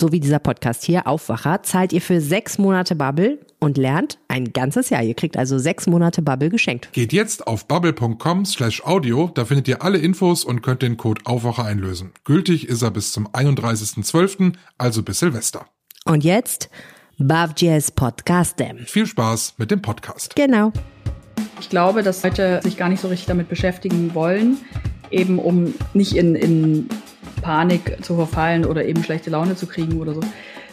so wie dieser Podcast hier, Aufwacher, zahlt ihr für sechs Monate Bubble und lernt ein ganzes Jahr. Ihr kriegt also sechs Monate Bubble geschenkt. Geht jetzt auf bubble.com slash audio, da findet ihr alle Infos und könnt den Code Aufwacher einlösen. Gültig ist er bis zum 31.12., also bis Silvester. Und jetzt Bavjes Podcastem. Viel Spaß mit dem Podcast. Genau. Ich glaube, dass Leute sich gar nicht so richtig damit beschäftigen wollen, eben um nicht in, in Panik zu verfallen oder eben schlechte Laune zu kriegen oder so.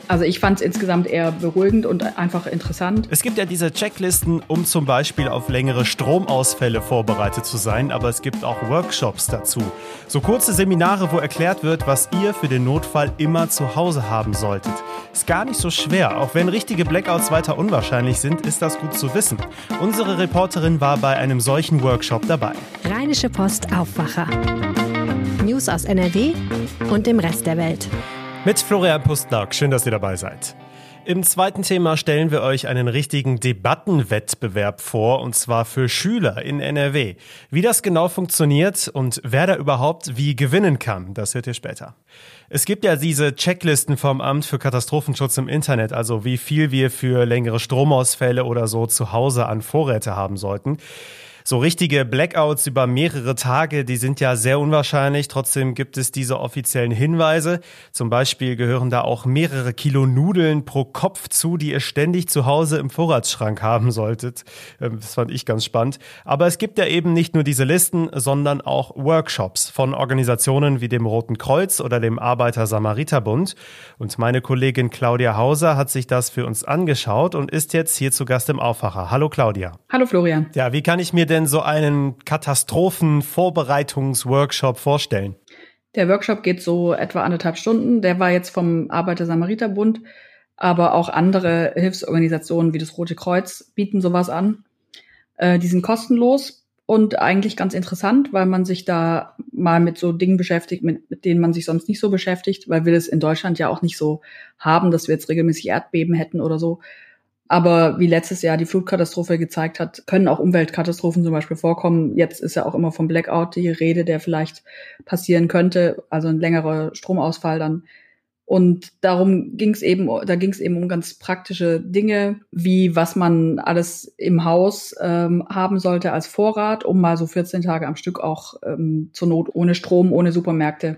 Also ich fand es insgesamt eher beruhigend und einfach interessant. Es gibt ja diese Checklisten, um zum Beispiel auf längere Stromausfälle vorbereitet zu sein, aber es gibt auch Workshops dazu. So kurze Seminare, wo erklärt wird, was ihr für den Notfall immer zu Hause haben solltet. Ist gar nicht so schwer. Auch wenn richtige Blackouts weiter unwahrscheinlich sind, ist das gut zu wissen. Unsere Reporterin war bei einem solchen Workshop dabei. Rheinische Post Aufwacher. News aus NRW und dem Rest der Welt. Mit Florian Pustlauk. Schön, dass ihr dabei seid. Im zweiten Thema stellen wir euch einen richtigen Debattenwettbewerb vor, und zwar für Schüler in NRW. Wie das genau funktioniert und wer da überhaupt wie gewinnen kann, das hört ihr später. Es gibt ja diese Checklisten vom Amt für Katastrophenschutz im Internet, also wie viel wir für längere Stromausfälle oder so zu Hause an Vorräte haben sollten. So richtige Blackouts über mehrere Tage, die sind ja sehr unwahrscheinlich. Trotzdem gibt es diese offiziellen Hinweise. Zum Beispiel gehören da auch mehrere Kilo Nudeln pro Kopf zu, die ihr ständig zu Hause im Vorratsschrank haben solltet. Ähm, das fand ich ganz spannend. Aber es gibt ja eben nicht nur diese Listen, sondern auch Workshops von Organisationen wie dem Roten Kreuz oder dem Arbeiter-Samariter-Bund. Und meine Kollegin Claudia Hauser hat sich das für uns angeschaut und ist jetzt hier zu Gast im Aufwacher. Hallo Claudia. Hallo Florian. Ja, wie kann ich mir denn denn so einen Katastrophenvorbereitungsworkshop vorstellen? Der Workshop geht so etwa anderthalb Stunden. Der war jetzt vom Arbeiter-Samariter-Bund, aber auch andere Hilfsorganisationen wie das Rote Kreuz bieten sowas an. Äh, die sind kostenlos und eigentlich ganz interessant, weil man sich da mal mit so Dingen beschäftigt, mit, mit denen man sich sonst nicht so beschäftigt, weil wir das in Deutschland ja auch nicht so haben, dass wir jetzt regelmäßig Erdbeben hätten oder so, aber wie letztes Jahr die Flutkatastrophe gezeigt hat, können auch Umweltkatastrophen zum Beispiel vorkommen. Jetzt ist ja auch immer vom Blackout die Rede, der vielleicht passieren könnte, also ein längerer Stromausfall dann. Und darum ging es eben, da ging es eben um ganz praktische Dinge, wie was man alles im Haus ähm, haben sollte als Vorrat, um mal so 14 Tage am Stück auch ähm, zur Not ohne Strom, ohne Supermärkte,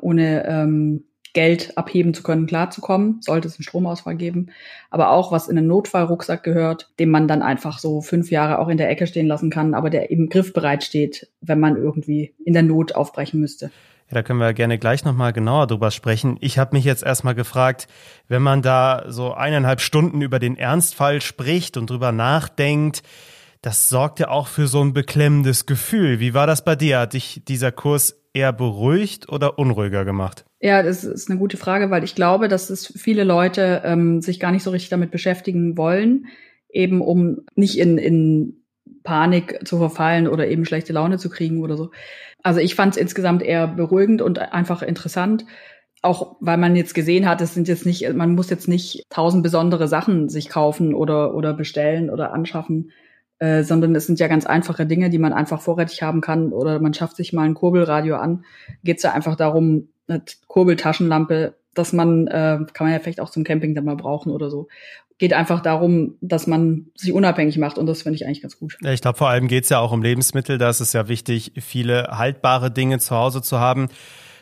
ohne ähm, Geld abheben zu können, klarzukommen, sollte es einen Stromausfall geben. Aber auch, was in einen Notfallrucksack gehört, den man dann einfach so fünf Jahre auch in der Ecke stehen lassen kann, aber der im Griff bereit steht, wenn man irgendwie in der Not aufbrechen müsste. Ja, da können wir gerne gleich nochmal genauer drüber sprechen. Ich habe mich jetzt erstmal gefragt, wenn man da so eineinhalb Stunden über den Ernstfall spricht und drüber nachdenkt, das sorgt ja auch für so ein beklemmendes Gefühl. Wie war das bei dir? Hat dich dieser Kurs eher beruhigt oder unruhiger gemacht? Ja, das ist eine gute Frage, weil ich glaube, dass es viele Leute ähm, sich gar nicht so richtig damit beschäftigen wollen, eben um nicht in, in Panik zu verfallen oder eben schlechte Laune zu kriegen oder so. Also ich fand es insgesamt eher beruhigend und einfach interessant. Auch weil man jetzt gesehen hat, es sind jetzt nicht, man muss jetzt nicht tausend besondere Sachen sich kaufen oder, oder bestellen oder anschaffen, äh, sondern es sind ja ganz einfache Dinge, die man einfach vorrätig haben kann oder man schafft sich mal ein Kurbelradio an. Geht es ja einfach darum, eine Kurbeltaschenlampe, dass man, äh, kann man ja vielleicht auch zum Camping dann mal brauchen oder so. Geht einfach darum, dass man sich unabhängig macht und das finde ich eigentlich ganz gut. Ich glaube, vor allem geht es ja auch um Lebensmittel. Da ist es ja wichtig, viele haltbare Dinge zu Hause zu haben,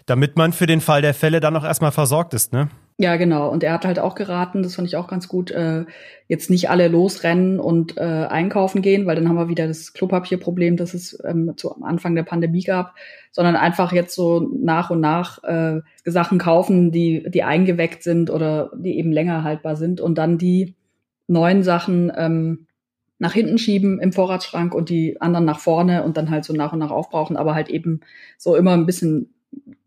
damit man für den Fall der Fälle dann auch erstmal versorgt ist, ne? Ja, genau. Und er hat halt auch geraten, das fand ich auch ganz gut, äh, jetzt nicht alle losrennen und äh, einkaufen gehen, weil dann haben wir wieder das Klopapierproblem, das es ähm, zu Anfang der Pandemie gab, sondern einfach jetzt so nach und nach äh, Sachen kaufen, die, die eingeweckt sind oder die eben länger haltbar sind und dann die neuen Sachen ähm, nach hinten schieben im Vorratsschrank und die anderen nach vorne und dann halt so nach und nach aufbrauchen, aber halt eben so immer ein bisschen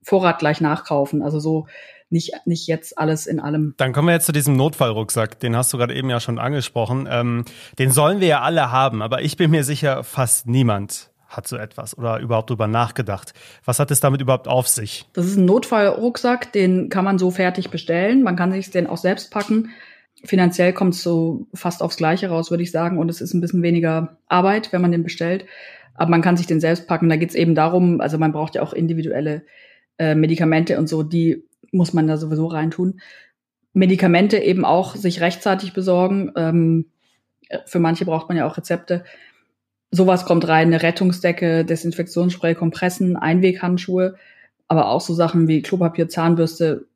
Vorrat gleich nachkaufen. Also so nicht, nicht jetzt alles in allem. Dann kommen wir jetzt zu diesem Notfallrucksack, den hast du gerade eben ja schon angesprochen. Ähm, den sollen wir ja alle haben, aber ich bin mir sicher, fast niemand hat so etwas oder überhaupt drüber nachgedacht. Was hat es damit überhaupt auf sich? Das ist ein Notfallrucksack, den kann man so fertig bestellen. Man kann sich den auch selbst packen. Finanziell kommt es so fast aufs Gleiche raus, würde ich sagen. Und es ist ein bisschen weniger Arbeit, wenn man den bestellt. Aber man kann sich den selbst packen. Da geht es eben darum, also man braucht ja auch individuelle äh, Medikamente und so, die muss man da sowieso reintun. Medikamente eben auch sich rechtzeitig besorgen. Ähm, für manche braucht man ja auch Rezepte. Sowas kommt rein, eine Rettungsdecke, Desinfektionsspray, Kompressen, Einweghandschuhe, aber auch so Sachen wie Klopapier, Zahnbürste,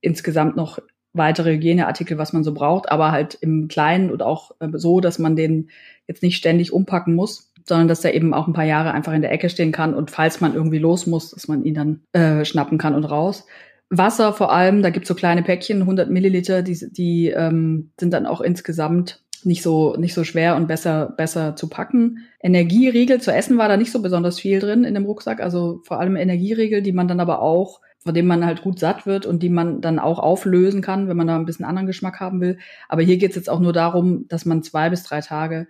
insgesamt noch weitere Hygieneartikel, was man so braucht, aber halt im Kleinen und auch äh, so, dass man den jetzt nicht ständig umpacken muss, sondern dass der eben auch ein paar Jahre einfach in der Ecke stehen kann und falls man irgendwie los muss, dass man ihn dann äh, schnappen kann und raus. Wasser vor allem, da gibt's so kleine Päckchen, 100 Milliliter, die, die ähm, sind dann auch insgesamt nicht so nicht so schwer und besser besser zu packen. Energieriegel zu essen war da nicht so besonders viel drin in dem Rucksack, also vor allem Energieriegel, die man dann aber auch von dem man halt gut satt wird und die man dann auch auflösen kann, wenn man da ein bisschen anderen Geschmack haben will. Aber hier geht's jetzt auch nur darum, dass man zwei bis drei Tage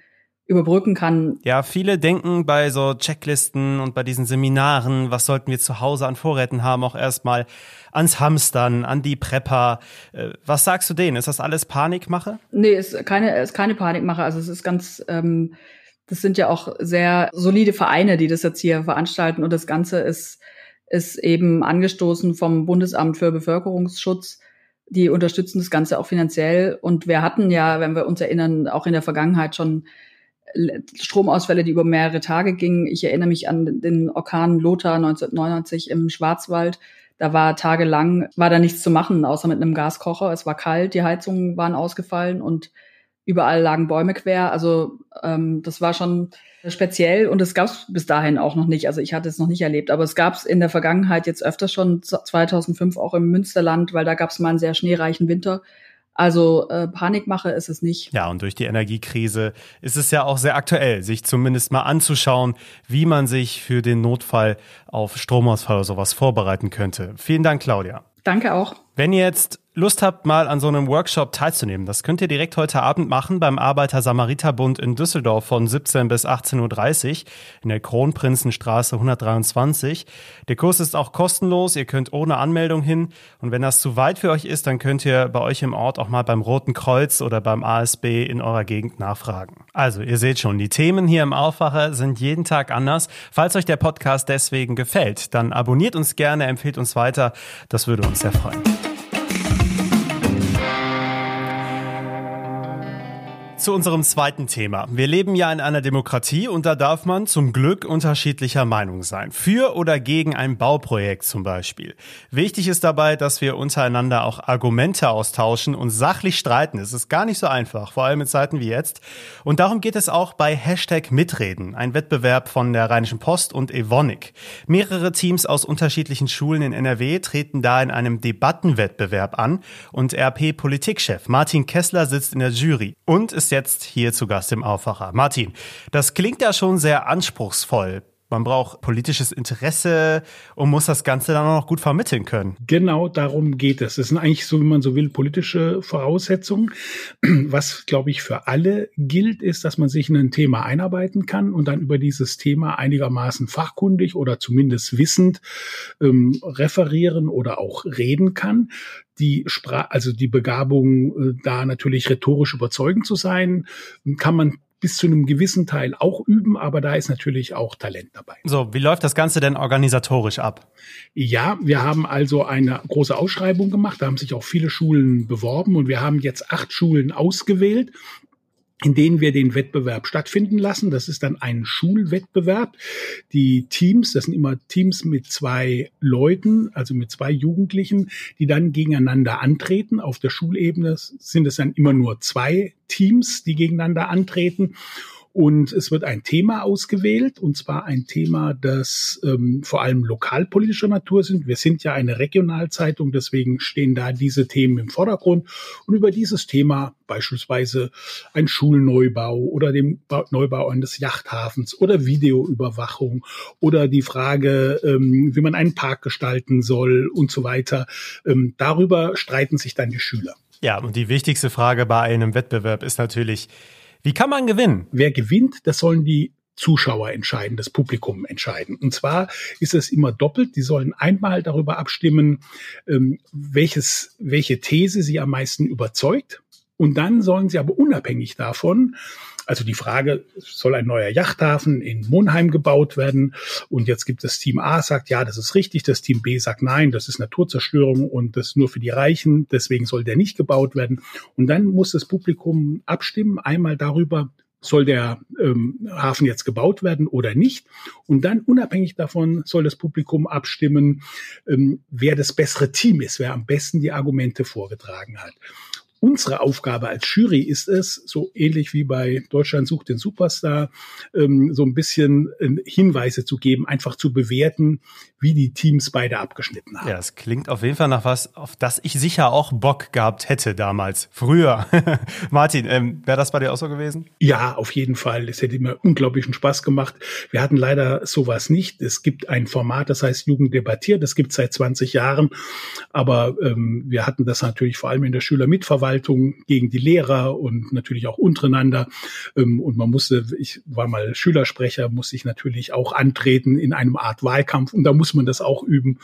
überbrücken kann. Ja, viele denken bei so Checklisten und bei diesen Seminaren, was sollten wir zu Hause an Vorräten haben, auch erstmal ans Hamstern, an die Prepper. Äh, was sagst du denen? Ist das alles Panikmache? Nee, ist keine, ist keine Panikmache. Also es ist ganz, ähm, das sind ja auch sehr solide Vereine, die das jetzt hier veranstalten und das Ganze ist, ist eben angestoßen vom Bundesamt für Bevölkerungsschutz. Die unterstützen das Ganze auch finanziell. Und wir hatten ja, wenn wir uns erinnern, auch in der Vergangenheit schon Stromausfälle, die über mehrere Tage gingen. Ich erinnere mich an den Orkan Lothar 1999 im Schwarzwald. Da war tagelang, war da nichts zu machen, außer mit einem Gaskocher. Es war kalt, die Heizungen waren ausgefallen und überall lagen Bäume quer. Also ähm, das war schon speziell und es gab es bis dahin auch noch nicht. Also ich hatte es noch nicht erlebt, aber es gab es in der Vergangenheit jetzt öfter schon 2005 auch im Münsterland, weil da gab es mal einen sehr schneereichen Winter. Also äh, Panikmache ist es nicht. Ja, und durch die Energiekrise ist es ja auch sehr aktuell, sich zumindest mal anzuschauen, wie man sich für den Notfall auf Stromausfall oder sowas vorbereiten könnte. Vielen Dank, Claudia. Danke auch. Wenn jetzt Lust habt, mal an so einem Workshop teilzunehmen, das könnt ihr direkt heute Abend machen beim Arbeiter-Samariter-Bund in Düsseldorf von 17 bis 18.30 Uhr in der Kronprinzenstraße 123. Der Kurs ist auch kostenlos, ihr könnt ohne Anmeldung hin und wenn das zu weit für euch ist, dann könnt ihr bei euch im Ort auch mal beim Roten Kreuz oder beim ASB in eurer Gegend nachfragen. Also, ihr seht schon, die Themen hier im Aufwacher sind jeden Tag anders. Falls euch der Podcast deswegen gefällt, dann abonniert uns gerne, empfehlt uns weiter, das würde uns sehr freuen. Zu unserem zweiten Thema. Wir leben ja in einer Demokratie und da darf man zum Glück unterschiedlicher Meinung sein. Für oder gegen ein Bauprojekt zum Beispiel. Wichtig ist dabei, dass wir untereinander auch Argumente austauschen und sachlich streiten. Es ist gar nicht so einfach, vor allem in Zeiten wie jetzt. Und darum geht es auch bei Hashtag Mitreden, ein Wettbewerb von der Rheinischen Post und Evonik. Mehrere Teams aus unterschiedlichen Schulen in NRW treten da in einem Debattenwettbewerb an und RP-Politikchef Martin Kessler sitzt in der Jury und ist ja jetzt hier zu Gast im Aufwacher. Martin, das klingt ja schon sehr anspruchsvoll. Man braucht politisches Interesse und muss das Ganze dann auch noch gut vermitteln können. Genau darum geht es. Es sind eigentlich, so wie man so will, politische Voraussetzungen. Was, glaube ich, für alle gilt, ist, dass man sich in ein Thema einarbeiten kann und dann über dieses Thema einigermaßen fachkundig oder zumindest wissend ähm, referieren oder auch reden kann die Sprache, also die Begabung, äh, da natürlich rhetorisch überzeugend zu sein, kann man bis zu einem gewissen Teil auch üben, aber da ist natürlich auch Talent dabei. So, wie läuft das Ganze denn organisatorisch ab? Ja, wir haben also eine große Ausschreibung gemacht, da haben sich auch viele Schulen beworben und wir haben jetzt acht Schulen ausgewählt in denen wir den Wettbewerb stattfinden lassen. Das ist dann ein Schulwettbewerb. Die Teams, das sind immer Teams mit zwei Leuten, also mit zwei Jugendlichen, die dann gegeneinander antreten. Auf der Schulebene sind es dann immer nur zwei Teams, die gegeneinander antreten. Und es wird ein Thema ausgewählt, und zwar ein Thema, das ähm, vor allem lokalpolitischer Natur sind. Wir sind ja eine Regionalzeitung, deswegen stehen da diese Themen im Vordergrund. Und über dieses Thema, beispielsweise ein Schulneubau oder den Neubau eines Yachthafens oder Videoüberwachung oder die Frage, ähm, wie man einen Park gestalten soll und so weiter, ähm, darüber streiten sich dann die Schüler. Ja, und die wichtigste Frage bei einem Wettbewerb ist natürlich, wie kann man gewinnen? Wer gewinnt, das sollen die Zuschauer entscheiden, das Publikum entscheiden. Und zwar ist es immer doppelt. Die sollen einmal darüber abstimmen, ähm, welches, welche These sie am meisten überzeugt. Und dann sollen sie aber unabhängig davon also die Frage, soll ein neuer Yachthafen in Monheim gebaut werden? Und jetzt gibt es Team A, sagt, ja, das ist richtig. Das Team B sagt, nein, das ist Naturzerstörung und das nur für die Reichen. Deswegen soll der nicht gebaut werden. Und dann muss das Publikum abstimmen, einmal darüber, soll der ähm, Hafen jetzt gebaut werden oder nicht. Und dann unabhängig davon soll das Publikum abstimmen, ähm, wer das bessere Team ist, wer am besten die Argumente vorgetragen hat. Unsere Aufgabe als Jury ist es, so ähnlich wie bei Deutschland sucht den Superstar, ähm, so ein bisschen äh, Hinweise zu geben, einfach zu bewerten, wie die Teams beide abgeschnitten haben. Ja, es klingt auf jeden Fall nach was, auf das ich sicher auch Bock gehabt hätte damals, früher. Martin, ähm, wäre das bei dir auch so gewesen? Ja, auf jeden Fall. Es hätte mir unglaublichen Spaß gemacht. Wir hatten leider sowas nicht. Es gibt ein Format, das heißt Jugend debattiert. Das gibt es seit 20 Jahren. Aber ähm, wir hatten das natürlich vor allem in der Schülermitverwaltung Verwaltung gegen die Lehrer und natürlich auch untereinander. Ähm, und man musste, ich war mal Schülersprecher, musste ich natürlich auch antreten in einem Art Wahlkampf und da muss man das auch üben.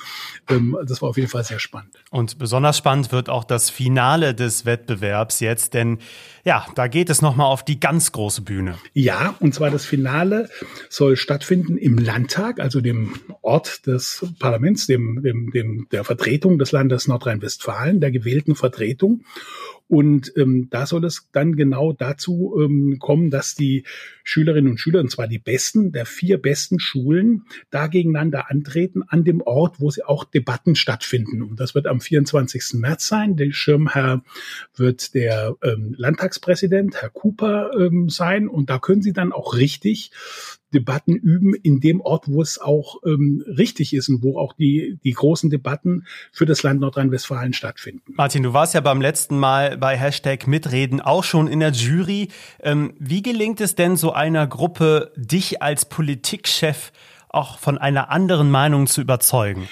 Ähm, das war auf jeden Fall sehr spannend. Und besonders spannend wird auch das Finale des Wettbewerbs jetzt, denn ja, da geht es nochmal auf die ganz große Bühne. Ja, und zwar das Finale soll stattfinden im Landtag, also dem Ort des Parlaments, dem, dem, dem der Vertretung des Landes Nordrhein-Westfalen, der gewählten Vertretung. Und ähm, da soll es dann genau dazu ähm, kommen, dass die Schülerinnen und Schüler, und zwar die besten der vier besten Schulen, da gegeneinander antreten an dem Ort, wo sie auch Debatten stattfinden. Und das wird am 24. März sein. Der Schirmherr wird der ähm, Landtagspräsident, Herr Cooper, ähm, sein. Und da können sie dann auch richtig Debatten üben in dem Ort, wo es auch ähm, richtig ist und wo auch die, die großen Debatten für das Land Nordrhein-Westfalen stattfinden. Martin, du warst ja beim letzten Mal bei Hashtag Mitreden auch schon in der Jury. Ähm, wie gelingt es denn so einer Gruppe, dich als Politikchef auch von einer anderen Meinung zu überzeugen?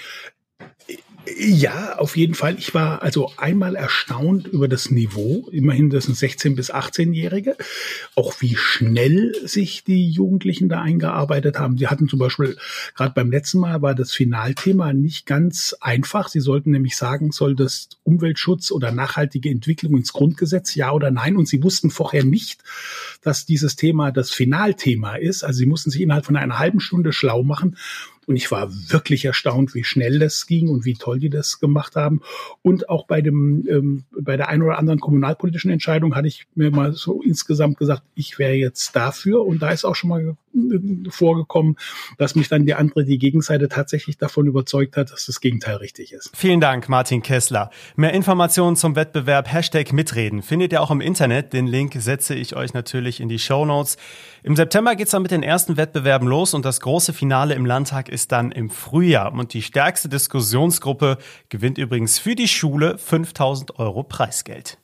Ja, auf jeden Fall. Ich war also einmal erstaunt über das Niveau. Immerhin, das sind 16- bis 18-Jährige. Auch wie schnell sich die Jugendlichen da eingearbeitet haben. Sie hatten zum Beispiel, gerade beim letzten Mal war das Finalthema nicht ganz einfach. Sie sollten nämlich sagen, soll das Umweltschutz oder nachhaltige Entwicklung ins Grundgesetz, ja oder nein? Und sie wussten vorher nicht, dass dieses Thema das Finalthema ist. Also sie mussten sich innerhalb von einer halben Stunde schlau machen. Und ich war wirklich erstaunt, wie schnell das ging und wie toll die das gemacht haben. Und auch bei dem, ähm, bei der einen oder anderen kommunalpolitischen Entscheidung hatte ich mir mal so insgesamt gesagt, ich wäre jetzt dafür. Und da ist auch schon mal vorgekommen, dass mich dann die andere, die Gegenseite tatsächlich davon überzeugt hat, dass das Gegenteil richtig ist. Vielen Dank, Martin Kessler. Mehr Informationen zum Wettbewerb Hashtag Mitreden findet ihr auch im Internet. Den Link setze ich euch natürlich in die Show Notes. Im September geht's dann mit den ersten Wettbewerben los und das große Finale im Landtag ist dann im Frühjahr. Und die stärkste Diskussionsgruppe gewinnt übrigens für die Schule 5000 Euro Preisgeld.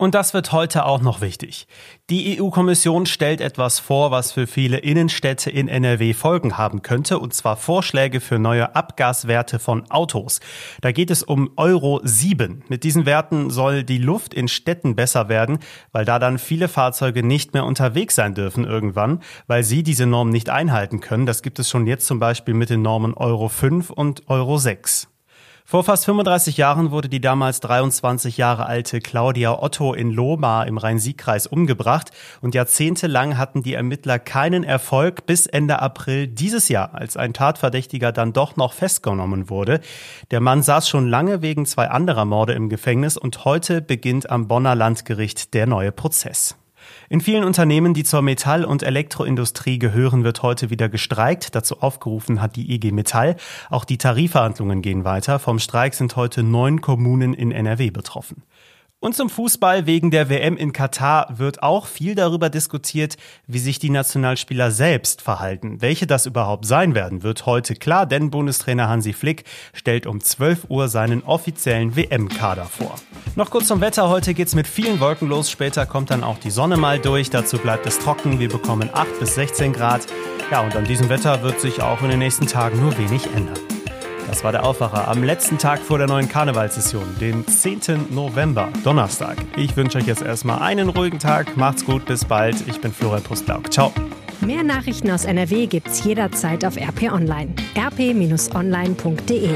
Und das wird heute auch noch wichtig. Die EU-Kommission stellt etwas vor, was für viele Innenstädte in NRW Folgen haben könnte, und zwar Vorschläge für neue Abgaswerte von Autos. Da geht es um Euro 7. Mit diesen Werten soll die Luft in Städten besser werden, weil da dann viele Fahrzeuge nicht mehr unterwegs sein dürfen irgendwann, weil sie diese Norm nicht einhalten können. Das gibt es schon jetzt zum Beispiel mit den Normen Euro 5 und Euro 6. Vor fast 35 Jahren wurde die damals 23 Jahre alte Claudia Otto in Lohmar im Rhein-Sieg-Kreis umgebracht und jahrzehntelang hatten die Ermittler keinen Erfolg bis Ende April dieses Jahr, als ein Tatverdächtiger dann doch noch festgenommen wurde. Der Mann saß schon lange wegen zwei anderer Morde im Gefängnis und heute beginnt am Bonner Landgericht der neue Prozess. In vielen Unternehmen, die zur Metall- und Elektroindustrie gehören, wird heute wieder gestreikt. Dazu aufgerufen hat die IG Metall. Auch die Tarifverhandlungen gehen weiter. Vom Streik sind heute neun Kommunen in NRW betroffen. Und zum Fußball wegen der WM in Katar wird auch viel darüber diskutiert, wie sich die Nationalspieler selbst verhalten. Welche das überhaupt sein werden, wird heute klar, denn Bundestrainer Hansi Flick stellt um 12 Uhr seinen offiziellen WM-Kader vor. Noch kurz zum Wetter. Heute geht's mit vielen Wolken los. Später kommt dann auch die Sonne mal durch. Dazu bleibt es trocken. Wir bekommen 8 bis 16 Grad. Ja, und an diesem Wetter wird sich auch in den nächsten Tagen nur wenig ändern. Das war der Aufwacher am letzten Tag vor der neuen Karnevalssession, den 10. November, Donnerstag. Ich wünsche euch jetzt erstmal einen ruhigen Tag. Macht's gut, bis bald. Ich bin Florian Pustlauk. Ciao. Mehr Nachrichten aus NRW gibt's jederzeit auf RP Online. rp-online.de